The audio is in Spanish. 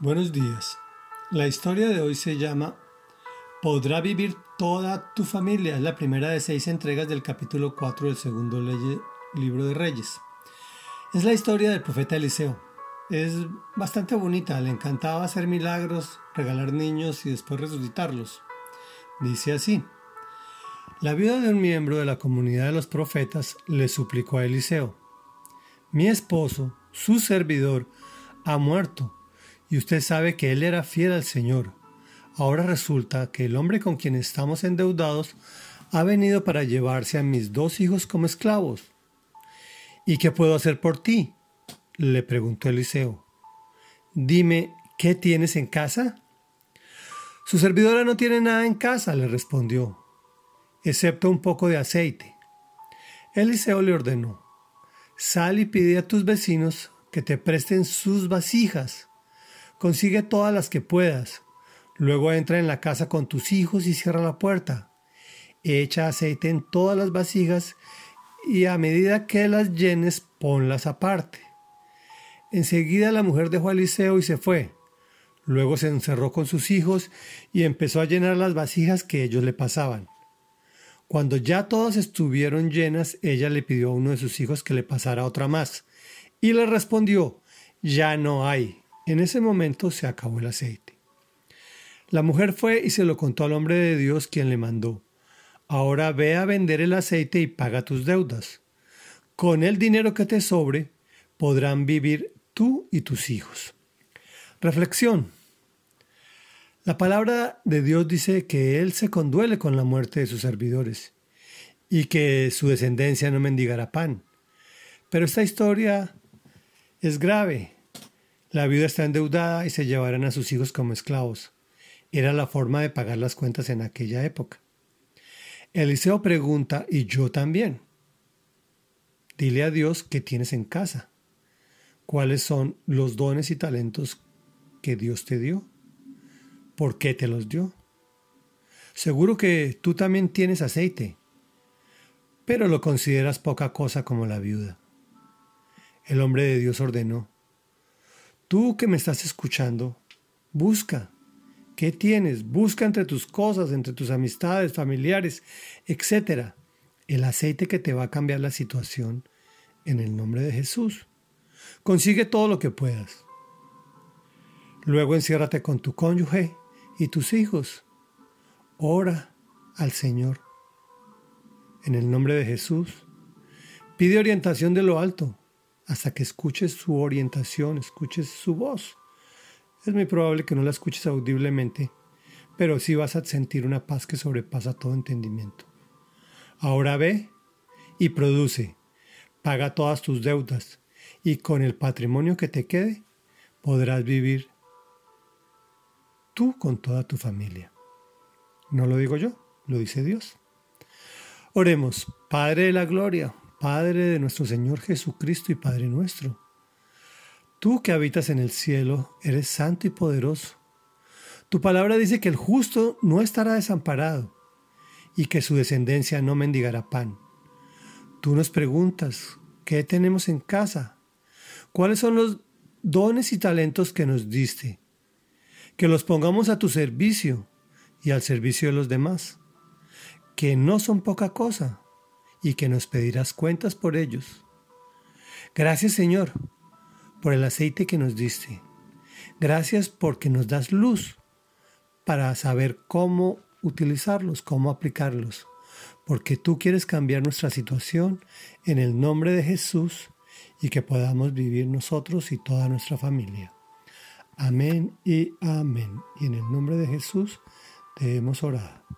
Buenos días. La historia de hoy se llama ¿Podrá vivir toda tu familia? Es la primera de seis entregas del capítulo 4 del segundo libro de Reyes. Es la historia del profeta Eliseo. Es bastante bonita, le encantaba hacer milagros, regalar niños y después resucitarlos. Dice así. La viuda de un miembro de la comunidad de los profetas le suplicó a Eliseo, Mi esposo, su servidor, ha muerto y usted sabe que él era fiel al Señor. Ahora resulta que el hombre con quien estamos endeudados ha venido para llevarse a mis dos hijos como esclavos. ¿Y qué puedo hacer por ti? le preguntó Eliseo. Dime, ¿qué tienes en casa? Su servidora no tiene nada en casa, le respondió, excepto un poco de aceite. Eliseo le ordenó, sal y pide a tus vecinos que te presten sus vasijas Consigue todas las que puedas. Luego entra en la casa con tus hijos y cierra la puerta. Echa aceite en todas las vasijas y a medida que las llenes ponlas aparte. Enseguida la mujer dejó a Eliseo y se fue. Luego se encerró con sus hijos y empezó a llenar las vasijas que ellos le pasaban. Cuando ya todas estuvieron llenas, ella le pidió a uno de sus hijos que le pasara otra más, y le respondió, ya no hay. En ese momento se acabó el aceite. La mujer fue y se lo contó al hombre de Dios quien le mandó. Ahora ve a vender el aceite y paga tus deudas. Con el dinero que te sobre podrán vivir tú y tus hijos. Reflexión. La palabra de Dios dice que Él se conduele con la muerte de sus servidores y que su descendencia no mendigará pan. Pero esta historia es grave la viuda está endeudada y se llevarán a sus hijos como esclavos. Era la forma de pagar las cuentas en aquella época. Eliseo pregunta, ¿y yo también? Dile a Dios qué tienes en casa. ¿Cuáles son los dones y talentos que Dios te dio? ¿Por qué te los dio? Seguro que tú también tienes aceite, pero lo consideras poca cosa como la viuda. El hombre de Dios ordenó, Tú que me estás escuchando, busca. ¿Qué tienes? Busca entre tus cosas, entre tus amistades, familiares, etc. El aceite que te va a cambiar la situación en el nombre de Jesús. Consigue todo lo que puedas. Luego enciérrate con tu cónyuge y tus hijos. Ora al Señor. En el nombre de Jesús. Pide orientación de lo alto hasta que escuches su orientación, escuches su voz. Es muy probable que no la escuches audiblemente, pero sí vas a sentir una paz que sobrepasa todo entendimiento. Ahora ve y produce, paga todas tus deudas, y con el patrimonio que te quede podrás vivir tú con toda tu familia. No lo digo yo, lo dice Dios. Oremos, Padre de la Gloria, Padre de nuestro Señor Jesucristo y Padre nuestro. Tú que habitas en el cielo, eres santo y poderoso. Tu palabra dice que el justo no estará desamparado y que su descendencia no mendigará pan. Tú nos preguntas, ¿qué tenemos en casa? ¿Cuáles son los dones y talentos que nos diste? Que los pongamos a tu servicio y al servicio de los demás, que no son poca cosa y que nos pedirás cuentas por ellos. Gracias Señor por el aceite que nos diste. Gracias porque nos das luz para saber cómo utilizarlos, cómo aplicarlos. Porque tú quieres cambiar nuestra situación en el nombre de Jesús y que podamos vivir nosotros y toda nuestra familia. Amén y amén. Y en el nombre de Jesús te hemos orado.